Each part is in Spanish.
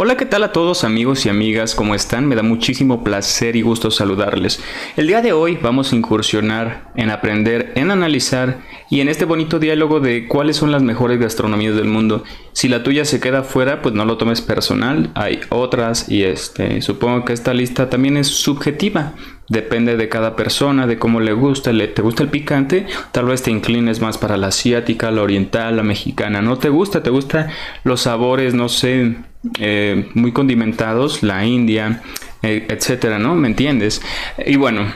Hola, ¿qué tal a todos amigos y amigas? ¿Cómo están? Me da muchísimo placer y gusto saludarles. El día de hoy vamos a incursionar en aprender, en analizar y en este bonito diálogo de cuáles son las mejores gastronomías del mundo. Si la tuya se queda fuera, pues no lo tomes personal, hay otras y este, supongo que esta lista también es subjetiva. Depende de cada persona, de cómo le gusta, le, te gusta el picante, tal vez te inclines más para la asiática, la oriental, la mexicana. No te gusta, te gustan los sabores, no sé, eh, muy condimentados, la India, eh, etcétera, ¿no? ¿Me entiendes? Y bueno,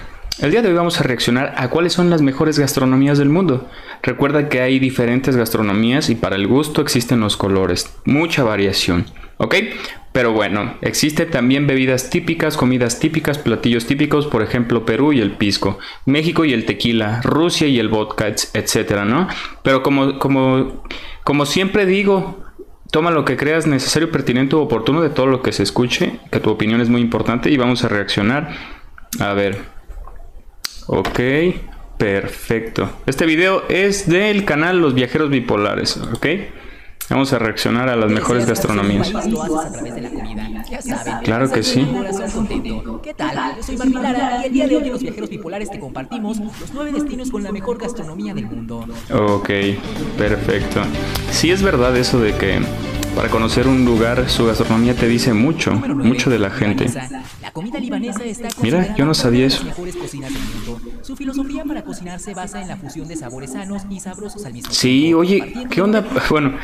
el día de hoy vamos a reaccionar a cuáles son las mejores gastronomías del mundo. Recuerda que hay diferentes gastronomías y para el gusto existen los colores, mucha variación, ¿ok? Pero bueno, existe también bebidas típicas, comidas típicas, platillos típicos, por ejemplo Perú y el pisco, México y el tequila, Rusia y el vodka, etcétera, ¿no? Pero como, como, como siempre digo, toma lo que creas necesario, pertinente o oportuno de todo lo que se escuche, que tu opinión es muy importante y vamos a reaccionar. A ver. Ok, perfecto. Este video es del canal Los Viajeros Bipolares, ¿ok? Vamos a reaccionar a las mejores gastronomías. Claro que sí. ¿Qué tal? Yo soy Barbie y el día de hoy en Los Viajeros Bipolares te compartimos los nueve destinos con la mejor gastronomía del mundo. Ok, perfecto. Sí es verdad eso de que para conocer un lugar, su gastronomía te dice mucho, mucho de la gente. Mira, yo no sabía eso. Su filosofía para cocinar se basa en la fusión de sabores sanos y sabrosos al mismo tiempo. Sí, oye, ¿qué onda? Bueno,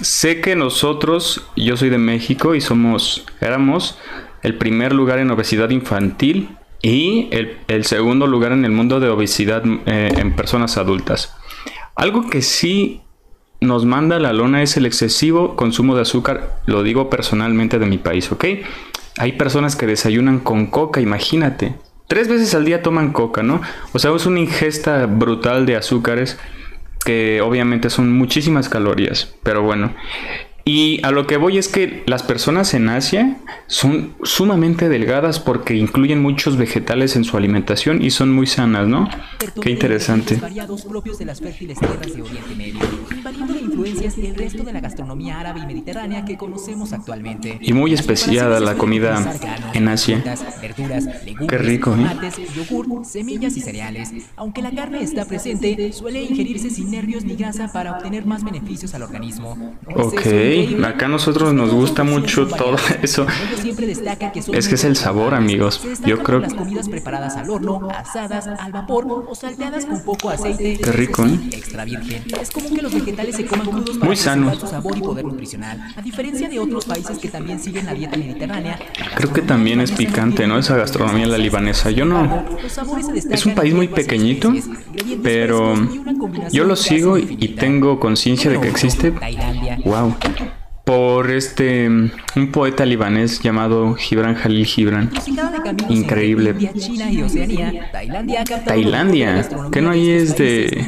sé que nosotros, yo soy de México y somos, éramos el primer lugar en obesidad infantil y el, el segundo lugar en el mundo de obesidad eh, en personas adultas. Algo que sí nos manda la lona es el excesivo consumo de azúcar, lo digo personalmente de mi país, ¿ok? Hay personas que desayunan con coca, imagínate. Tres veces al día toman coca, ¿no? O sea, es una ingesta brutal de azúcares que obviamente son muchísimas calorías, pero bueno. Y a lo que voy es que las personas en Asia son sumamente delgadas porque incluyen muchos vegetales en su alimentación y son muy sanas, ¿no? Qué interesante. propios de las fértiles tierras de Oriente Medio, invadiendo de influencias el resto de la gastronomía árabe y mediterránea que conocemos actualmente. Y muy especiada la comida en Asia. Qué rico, ¿eh? Yogur, semillas y cereales. Aunque la carne está presente, suele ingerirse sin nervios ni grasa para obtener más beneficios al organismo. Ok, acá a nosotros nos gusta mucho todo eso. Es que es el sabor, amigos. Yo creo que... Las comidas preparadas al horno, asadas, al vapor o salteadas con poco aceite. Qué rico, ¿eh? Extra virgen. Es común que los vegetales se coman crudos para Muy sano. su sabor y poder nutricional. A diferencia de otros países que también siguen la dieta mediterránea. Creo que también es picante, ¿no? Esa gastronomía la libanesa. Yo no... Es un país muy pequeñito, pero yo lo sigo y tengo conciencia de que existe. Wow por este un poeta libanés llamado Gibran Jalil Gibran. Increíble. Tailandia, que no hay es de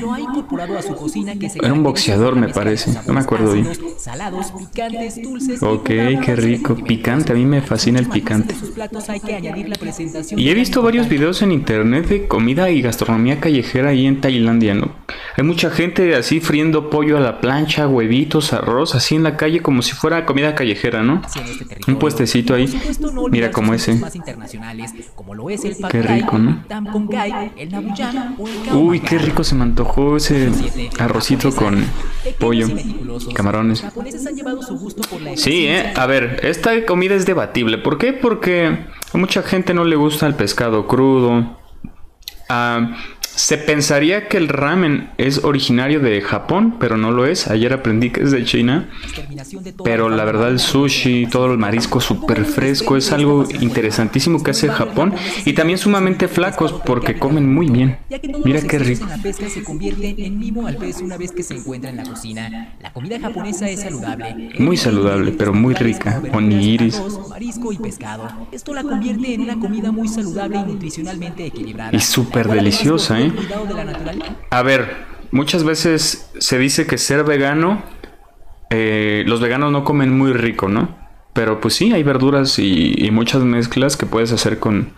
era un boxeador me parece, no me acuerdo bien. Ok, qué rico, picante, a mí me fascina el picante. Y he visto varios videos en internet de comida y gastronomía callejera ahí en Tailandia, ¿no? Hay mucha gente así friendo pollo a la plancha, huevitos, arroz, así en la calle como si fuera comida callejera, ¿no? Un puestecito ahí. Mira como ese. Qué rico, ¿no? Uy, qué rico se me antojó ese arrocito con pollo, camarones. Sí, ¿eh? A ver, esta comida es debatible. ¿Por qué? Porque a mucha gente no le gusta el pescado crudo. Ah, se pensaría que el ramen es originario de Japón, pero no lo es. Ayer aprendí que es de China. Pero la verdad el sushi, todo el marisco súper fresco es algo interesantísimo que hace Japón. Y también sumamente flacos porque comen muy bien. Mira qué rico. Muy saludable, pero muy rica. Onigiris. Esto la convierte en una comida muy saludable y nutricionalmente equilibrada. Y súper deliciosa, ¿eh? A ver, muchas veces se dice que ser vegano, eh, los veganos no comen muy rico, ¿no? Pero pues sí, hay verduras y, muchas mezclas que puedes hacer con,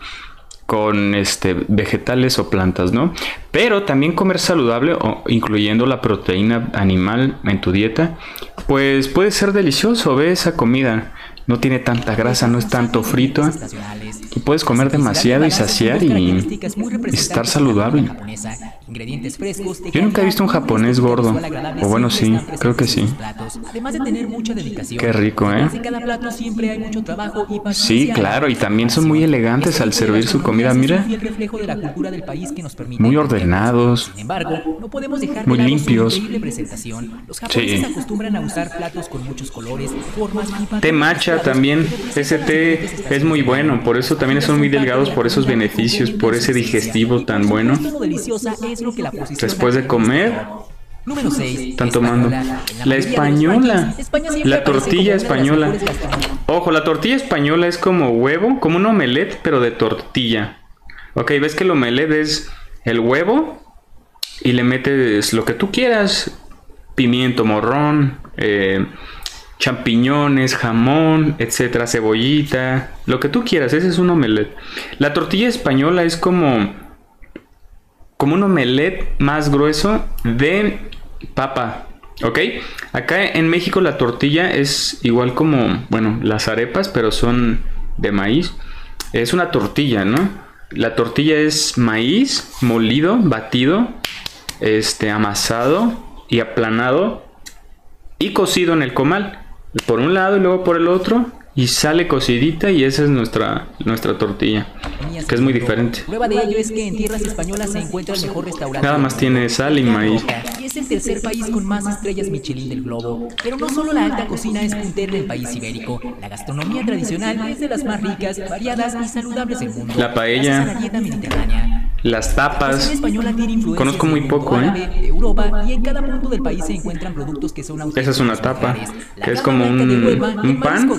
con este, vegetales o plantas, ¿no? Pero también comer saludable, o incluyendo la proteína animal en tu dieta, pues puede ser delicioso. Ve esa comida. No tiene tanta grasa, no es tanto frito. Y puedes comer demasiado y saciar y estar saludable. Yo nunca he visto un japonés gordo. O bueno, sí, creo que sí. Qué rico, ¿eh? Sí, claro, y también son muy elegantes al servir su comida, mira. Muy ordenados. Muy limpios. Sí. Té matcha también. Ese té es muy bueno, por eso también son muy delgados por esos beneficios, por ese digestivo tan bueno. Después de comer, están tomando. La española. La tortilla española. Ojo, la tortilla española es como huevo, como un omelette, pero de tortilla. Ok, ves que el omelette es el huevo y le metes lo que tú quieras. Pimiento, morrón, eh, champiñones, jamón, etcétera, cebollita, lo que tú quieras, ese es un omelette. La tortilla española es como como un omelette más grueso de papa, ¿ok? Acá en México la tortilla es igual como, bueno, las arepas, pero son de maíz. Es una tortilla, ¿no? La tortilla es maíz molido, batido, este amasado y aplanado y cocido en el comal por un lado y luego por el otro y sale cocidita y esa es nuestra, nuestra tortilla, que es muy diferente. Prueba de ello es que en tierras españolas se encuentra el mejor restaurante. Nada más tiene sal y maíz. Y es el tercer país con más estrellas Michelin del globo. Pero no solo la alta cocina es puntera en el país ibérico, la gastronomía tradicional es de las más ricas, variadas y saludables del mundo. La paella. La dieta mediterránea. Las tapas. Conozco muy poco, ¿eh? Europa y en cada punto del país se encuentran productos que son Esa es una tapa, que es como un, un pan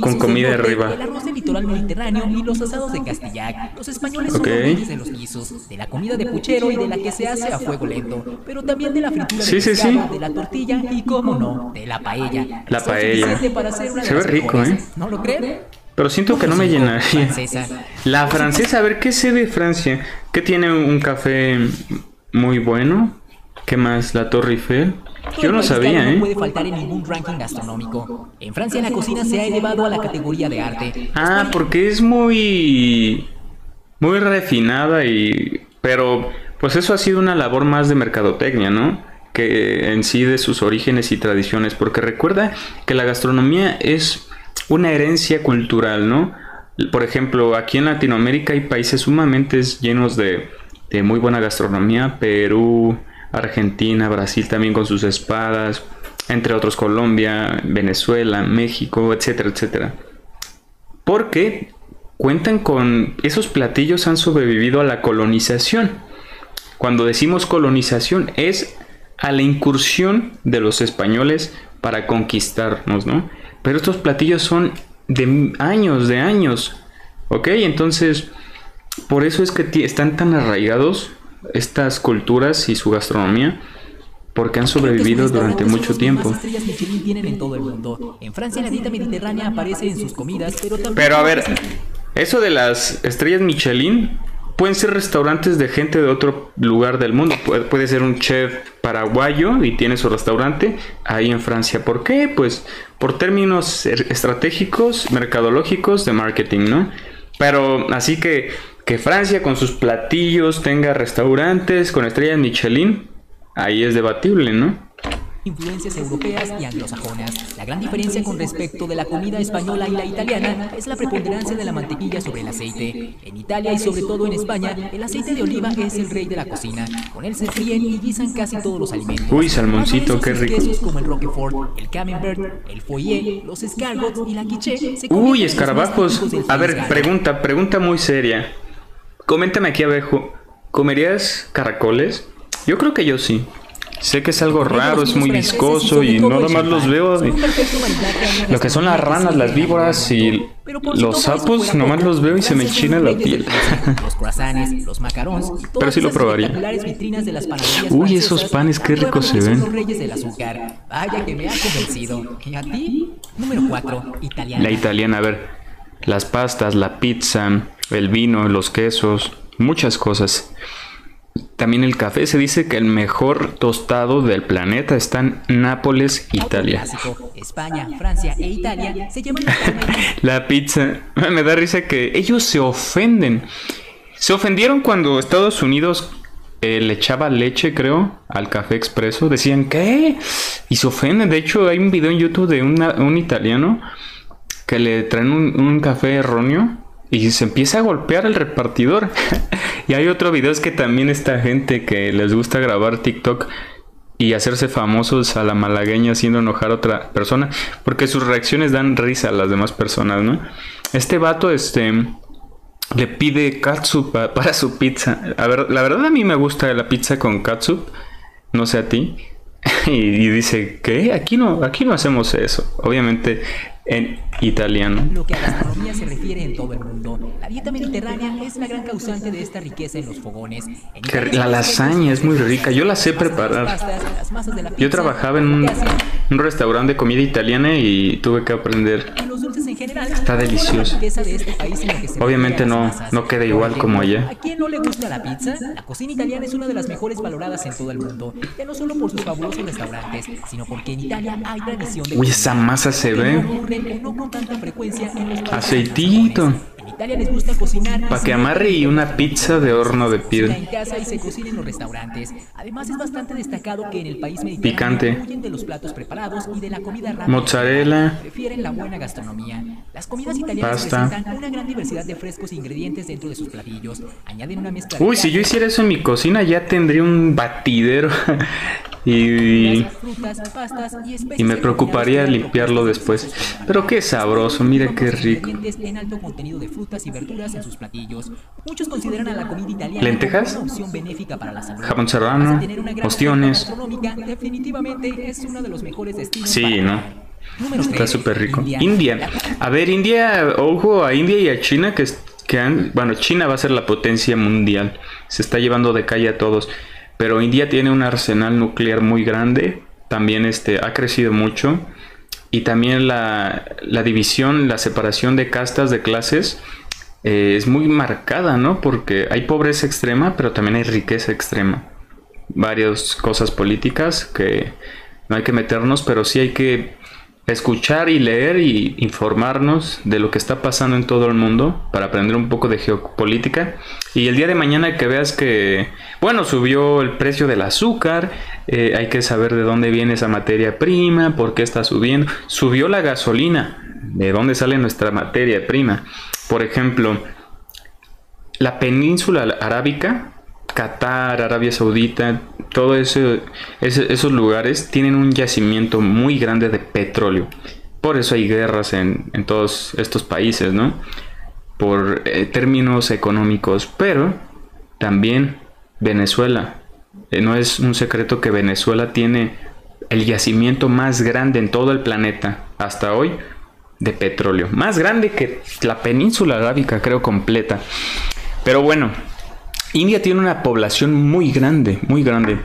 con comida arriba. El arroz del litoral mediterráneo y los asados de Castillac. Los españoles son los de los guisos, de la comida de puchero y de la que se hace a fuego lento, pero también de la fritura sí, sí, sí. de la tortilla y, cómo no, de la paella. La paella. Se ve rico, ¿eh? ¿No lo creen? Pero siento que no me llenaría. La francesa, a ver, ¿qué sé de Francia? ¿Qué tiene un café muy bueno? ¿Qué más? La Torre Eiffel. Yo no sabía, ¿eh? No puede faltar en ningún ranking gastronómico. En Francia la cocina se ha elevado a la categoría de arte. Ah, porque es muy muy refinada y pero pues eso ha sido una labor más de mercadotecnia, ¿no? Que en sí de sus orígenes y tradiciones, porque recuerda que la gastronomía es una herencia cultural, ¿no? Por ejemplo, aquí en Latinoamérica hay países sumamente llenos de, de muy buena gastronomía, Perú, Argentina, Brasil también con sus espadas, entre otros Colombia, Venezuela, México, etcétera, etcétera. Porque cuentan con esos platillos han sobrevivido a la colonización. Cuando decimos colonización es a la incursión de los españoles para conquistarnos, ¿no? Pero estos platillos son de años, de años. ¿Ok? Entonces, por eso es que están tan arraigados estas culturas y su gastronomía porque han sobrevivido durante mucho tiempo. En Francia la dieta mediterránea aparece en sus comidas, pero Pero a ver, eso de las estrellas Michelin pueden ser restaurantes de gente de otro lugar del mundo. puede ser un chef paraguayo y tiene su restaurante ahí en Francia. ¿Por qué? Pues por términos er, estratégicos, mercadológicos de marketing, ¿no? Pero así que que Francia con sus platillos tenga restaurantes con estrellas Michelin, ahí es debatible, ¿no? Influencias europeas y anglosajonas. La gran diferencia con respecto de la comida española y la italiana es la preponderancia de la mantequilla sobre el aceite. En Italia y sobre todo en España, el aceite de oliva es el rey de la cocina. Con él se fríen y guisan casi todos los alimentos. Uy, salmoncito, qué rico. Quesos como el Roquefort, el Camembert, el Foyer, los escargots y la quiche. Uy, escarabajos. A ver, pregunta, pregunta muy seria. Coméntame aquí abajo, ¿comerías caracoles? Yo creo que yo sí. Sé que es algo raro, es muy viscoso y no nomás los veo. Lo que son las ranas, las víboras y los sapos, nomás los veo y se me enchina la piel. Pero sí lo probaría. Uy, esos panes, qué ricos se ven. La italiana, a ver. Las pastas, la pizza, el vino, los quesos, muchas cosas. También el café. Se dice que el mejor tostado del planeta está en Nápoles, Italia. España, Francia e Italia se la pizza. Me da risa que ellos se ofenden. Se ofendieron cuando Estados Unidos eh, le echaba leche, creo, al café expreso. Decían, ¿qué? Y se ofenden. De hecho, hay un video en YouTube de un italiano que le traen un, café erróneo y se empieza a golpear el repartidor. y hay otro video que también esta gente que les gusta grabar TikTok y hacerse famosos a la malagueña haciendo enojar a otra persona, porque sus reacciones dan risa a las demás personas, ¿no? Este vato, este, le pide katsup para su pizza. A ver, la verdad a mí me gusta la pizza con katsup, no sé a ti. y, dice, ¿qué? Aquí no, aquí no hacemos eso. Obviamente en italiano. Lo que a gastronomía se refiere en todo el mundo, la dieta mediterránea es la gran causante de esta riqueza en los fogones. la lasaña es muy rica, yo la sé preparar. Yo trabajaba en un, un restaurante de comida italiana y tuve que aprender. Está delicioso. Este Obviamente no, no queda igual como allá. ¿A quién no le gusta la pizza? La cocina italiana es una de las mejores valoradas en todo el mundo, ya no solo por sus fabulosos restaurantes, sino porque en Italia hay tradición de Uy, esa masa se ve. Aceitito. Italia les gusta cocinar. Para que amarre y una pizza de horno de piedra. En casa y se cocina en los restaurantes. Además es bastante destacado que en el país mediterráneo Picante. de los platos preparados y de la comida rápida. Mozzarella. Prefieren la buena gastronomía. Las comidas italianas Pasta. presentan una gran diversidad de frescos e ingredientes dentro de sus platillos. Añaden una mezcla Uy, si yo hiciera eso en mi cocina ya tendría un batidero y, y me preocuparía limpiarlo después. Pero qué sabroso, mira qué rico. Lentejas. Jamón serrano, ostiones. Sí, ¿no? Está súper rico. India. A ver, India, ojo a India y a China que, que han, bueno, China va a ser la potencia mundial. Se está llevando de calle a todos. Pero India tiene un arsenal nuclear muy grande. También este, ha crecido mucho y también la, división, la separación de castas, de clases, eh, es muy marcada, ¿no? Porque hay pobreza extrema, pero también hay riqueza extrema. Varias cosas políticas que no hay que meternos, pero sí hay que escuchar y leer y informarnos de lo que está pasando en todo el mundo para aprender un poco de geopolítica. Y el día de mañana que veas que, bueno, subió el precio del azúcar, eh, hay que saber de dónde viene esa materia prima, por qué está subiendo. Subió la gasolina, de dónde sale nuestra materia prima. Por ejemplo, la península arábica, Qatar, Arabia Saudita, todos esos lugares tienen un yacimiento muy grande de petróleo. Por eso hay guerras en, todos estos países, ¿no? Por eh, términos económicos. Pero también Venezuela. Eh, no es un secreto que Venezuela tiene el yacimiento más grande en todo el planeta hasta hoy de petróleo. Más grande que la península arábica, creo, completa. Pero bueno, India tiene una población muy grande, muy grande.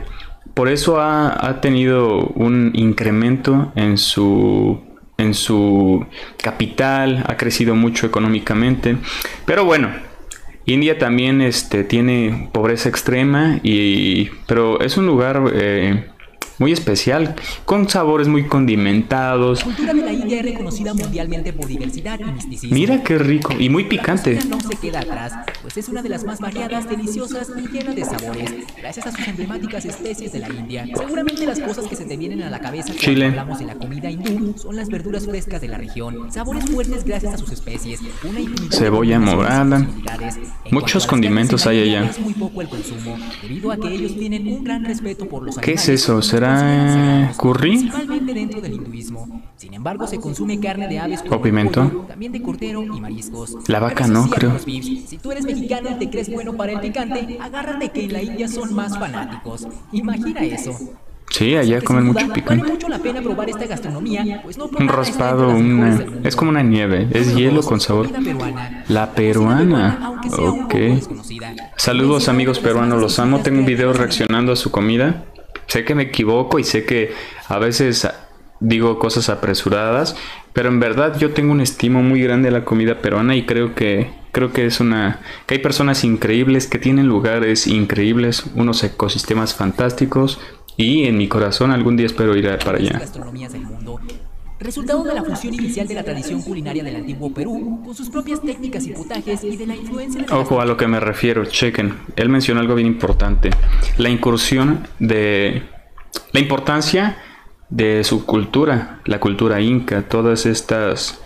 Por eso ha, tenido un incremento en su, en su capital, ha crecido mucho económicamente. Pero bueno, India también este, tiene pobreza extrema, y, pero es un lugar eh, muy especial, con sabores muy condimentados. La cultura de la India es reconocida mundialmente por diversidad y misticismo. Mira qué rico y muy picante. No se queda atrás, pues es una de las más variadas, deliciosas y de sabores, gracias a sus emblemáticas especies de la India. Seguramente las cosas que se te vienen a la cabeza cuando hablamos de la comida hindú son las verduras frescas de la región, sabores fuertes gracias a sus especies, una cebolla morada, muchos condimentos hay allá. Es muy poco el consumo, debido a que ellos tienen un gran respeto por los ¿Qué es eso? ¿Será curry. Dentro del hinduismo. Sin embargo, se consume carne de aves o pimiento. también de cordero y mariscos. La vaca no, creo. Si tú eres mexicano y te crees bueno para el picante, agárrate que en la India son más fanáticos. Imagina eso. Sí, allá comen mucho picante. mucho la pena probar esta gastronomía, pues no un raspado, una... es como una nieve, es hielo con sabor. La peruana, ok. Saludos amigos peruanos, los amo. Tengo un video reaccionando a su comida. Sé que me equivoco y sé que a veces digo cosas apresuradas, pero en verdad yo tengo un estimo muy grande a la comida peruana y creo que Creo que es una que hay personas increíbles que tienen lugares increíbles, unos ecosistemas fantásticos y en mi corazón algún día espero ir para allá. Resultado de la fusión inicial de la tradición culinaria del antiguo Perú, con sus propias técnicas y potajes y de la influencia de Ojo a lo que me refiero, chequen. Él mencionó algo bien importante. La incursión de... La importancia de su cultura, la cultura inca, todas estas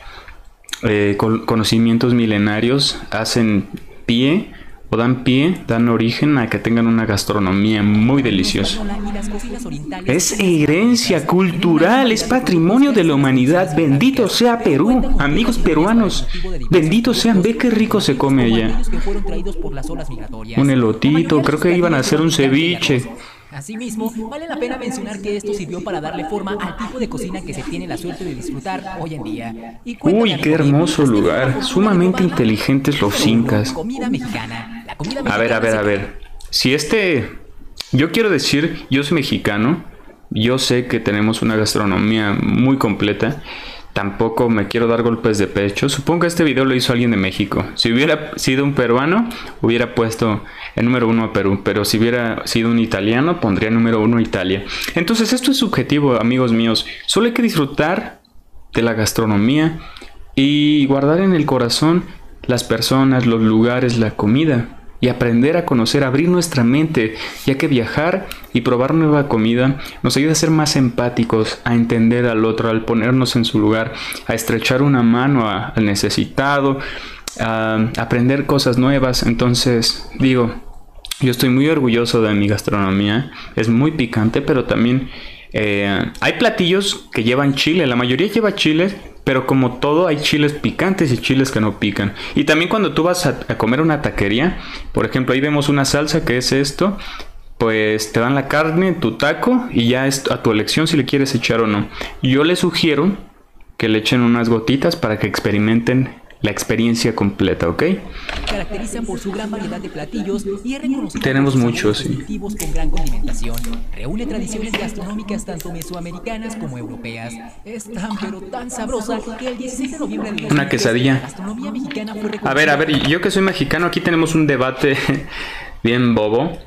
eh, conocimientos milenarios hacen pie o dan pie, dan origen a que tengan una gastronomía muy deliciosa. Es herencia cultural, es patrimonio de la humanidad. Bendito sea Perú, amigos peruanos. Bendito sean, ve qué rico se come allá. Un elotito, creo que iban a hacer un ceviche. Asimismo, vale la pena mencionar que esto sirvió para darle forma al tipo de cocina que se tiene la suerte de disfrutar hoy en día. Uy, qué hermoso lugar. Sumamente inteligentes los incas. A ver, a ver, a ver. Si este... Yo quiero decir, yo soy mexicano. Yo sé que tenemos una gastronomía muy completa. Tampoco me quiero dar golpes de pecho. Supongo que este video lo hizo alguien de México. Si hubiera sido un peruano, hubiera puesto el número uno a Perú. Pero si hubiera sido un italiano, pondría número uno a Italia. Entonces esto es subjetivo, amigos míos. Solo hay que disfrutar de la gastronomía y guardar en el corazón las personas, los lugares, la comida y aprender a conocer, abrir nuestra mente, ya que viajar y probar nueva comida nos ayuda a ser más empáticos, a entender al otro, al ponernos en su lugar, a estrechar una mano al necesitado, a aprender cosas nuevas. Entonces, digo, yo estoy muy orgulloso de mi gastronomía, es muy picante, pero también eh, hay platillos que llevan chile, la mayoría lleva chile, pero como todo hay chiles picantes y chiles que no pican. Y también cuando tú vas a, comer una taquería, por ejemplo, ahí vemos una salsa que es esto, pues te dan la carne, tu taco y ya es a tu elección si le quieres echar o no. Yo les sugiero que le echen unas gotitas para que experimenten la experiencia completa, ¿ok? Caracterizan por su gran variedad de platillos y es reconocido Tenemos muchos, sí. con gran condimentación. Reúne tradiciones gastronómicas tanto mesoamericanas como europeas. Es tan pero tan sabrosa que el 16 de noviembre de Una quesadilla. a ver, a ver, yo que soy mexicano, aquí tenemos un debate bien bobo.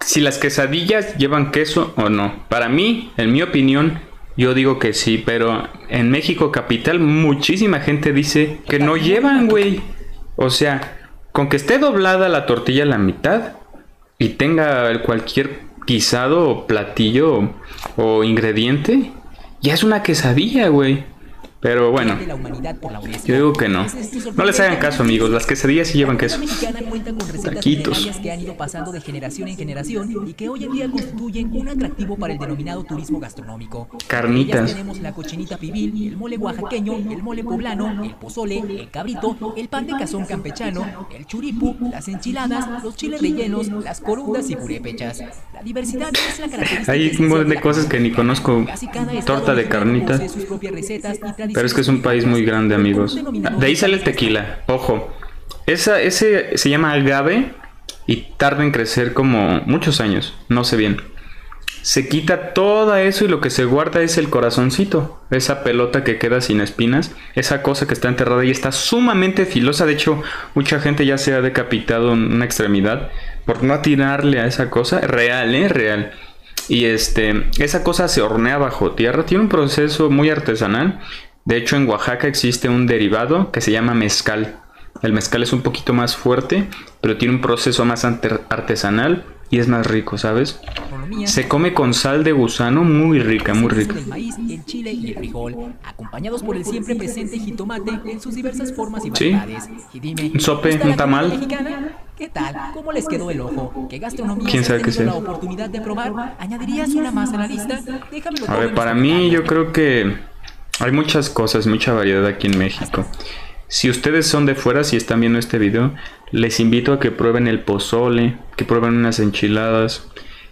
Si las quesadillas llevan queso o no. Para mí, en mi opinión, yo digo que sí, pero en México capital muchísima gente dice que no llevan, güey. O sea, con que esté doblada la tortilla a la mitad y tenga cualquier guisado o platillo o ingrediente, ya es una quesadilla, güey. Pero bueno, yo digo que no. No les hagan caso, amigos. Las quesadillas sí llevan queso. Taquitos. que han ido pasando de generación en generación y que hoy en día constituyen un atractivo para el denominado turismo gastronómico. Carnitas. Tenemos la cochinita pibil, el mole oaxaqueño, el mole poblano, el pozole, el cabrito, el pan de cazón campechano, el churipu, las enchiladas, los chiles rellenos, las corundas y purépechas. La diversidad es la característica. Hay un montón de cosas que ni conozco. Torta de carnitas. Pero es que es un país muy grande, amigos. De ahí sale el tequila. Ojo. Esa, ese se llama agave y tarda en crecer como muchos años. No sé bien. Se quita todo eso y lo que se guarda es el corazoncito. Esa pelota que queda sin espinas. Esa cosa que está enterrada y está sumamente filosa. De hecho, mucha gente ya se ha decapitado en una extremidad por no atirarle a esa cosa. Real, ¿eh? Real. Y este, esa cosa se hornea bajo tierra. Tiene un proceso muy artesanal. De hecho, en Oaxaca existe un derivado que se llama mezcal. El mezcal es un poquito más fuerte, pero tiene un proceso más artesanal y es más rico, ¿sabes? Se come con sal de gusano muy rica, muy rica. El maíz, el chile y el frijol, acompañados por el siempre presente jitomate en sus diversas formas y variedades. Y dime, un sope, un tamal. ¿Qué tal? ¿Cómo les quedó el ojo? ¿Qué gastronomía ¿Quién sabe qué la oportunidad de probar? ¿Añadirías una más a la lista? Déjamelo A ver, para mí yo creo que hay muchas cosas, mucha variedad aquí en México. Si ustedes son de fuera, si están viendo este video, les invito a que prueben el pozole, que prueben unas enchiladas,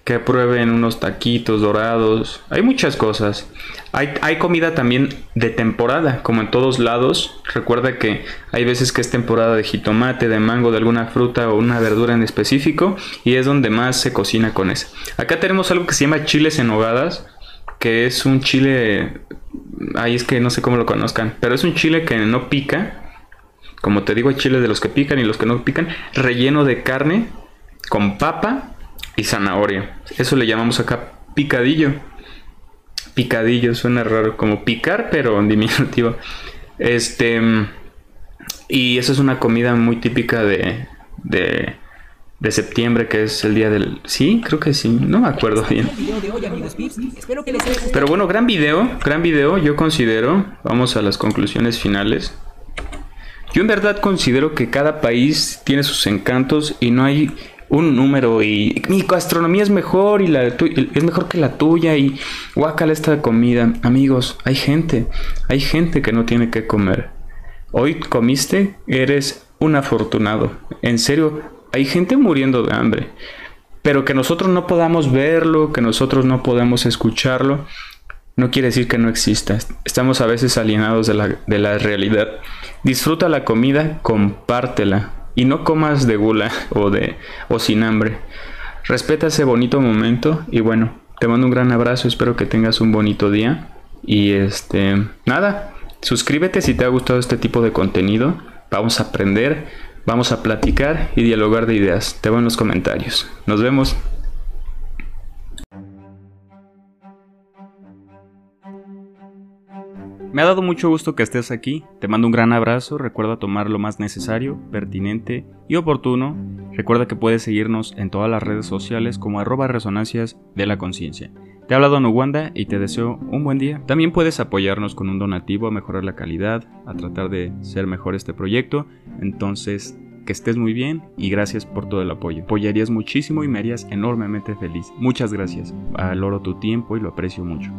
que prueben unos taquitos dorados. Hay muchas cosas. Hay, comida también de temporada, como en todos lados. Recuerda que hay veces que es temporada de jitomate, de mango, de alguna fruta o una verdura en específico, y es donde más se cocina con eso. Acá tenemos algo que se llama chiles en hogadas, que es un chile Ahí es que no sé cómo lo conozcan. Pero es un chile que no pica. Como te digo, hay chiles de los que pican y los que no pican, relleno de carne con papa y zanahoria. Eso le llamamos acá picadillo. Picadillo, suena raro, como picar, pero en diminutivo. Este. Y eso es una comida muy típica de, de, de septiembre, que es el día del... Sí, creo que sí, no me acuerdo bien. Pero bueno, gran video, gran video, yo considero, vamos a las conclusiones finales. Yo en verdad considero que cada país tiene sus encantos y no hay un número y mi gastronomía es mejor y la es mejor que la tuya y guácala esta comida. Amigos, hay gente, hay gente que no tiene que comer. Hoy comiste, eres un afortunado. En serio, hay gente muriendo de hambre. Pero que nosotros no podamos verlo, que nosotros no podamos escucharlo, no quiere decir que no exista. Estamos a veces alienados de la, de la realidad. Disfruta la comida, compártela y no comas de gula o de o sin hambre. Respeta ese bonito momento y bueno, te mando un gran abrazo, espero que tengas un bonito día y este, nada, suscríbete si te ha gustado este tipo de contenido. Vamos a aprender, vamos a platicar y dialogar de ideas. Te veo en los comentarios. Nos vemos. Me ha dado mucho gusto que estés aquí, te mando un gran abrazo, recuerda tomar lo más necesario, pertinente y oportuno, recuerda que puedes seguirnos en todas las redes sociales como arroba resonancias de la conciencia. Te ha hablado Nuwanda y te deseo un buen día. También puedes apoyarnos con un donativo a mejorar la calidad, a tratar de ser mejor este proyecto, entonces que estés muy bien y gracias por todo el apoyo. Apoyarías muchísimo y me harías enormemente feliz. Muchas gracias. Valoro tu tiempo y lo aprecio mucho.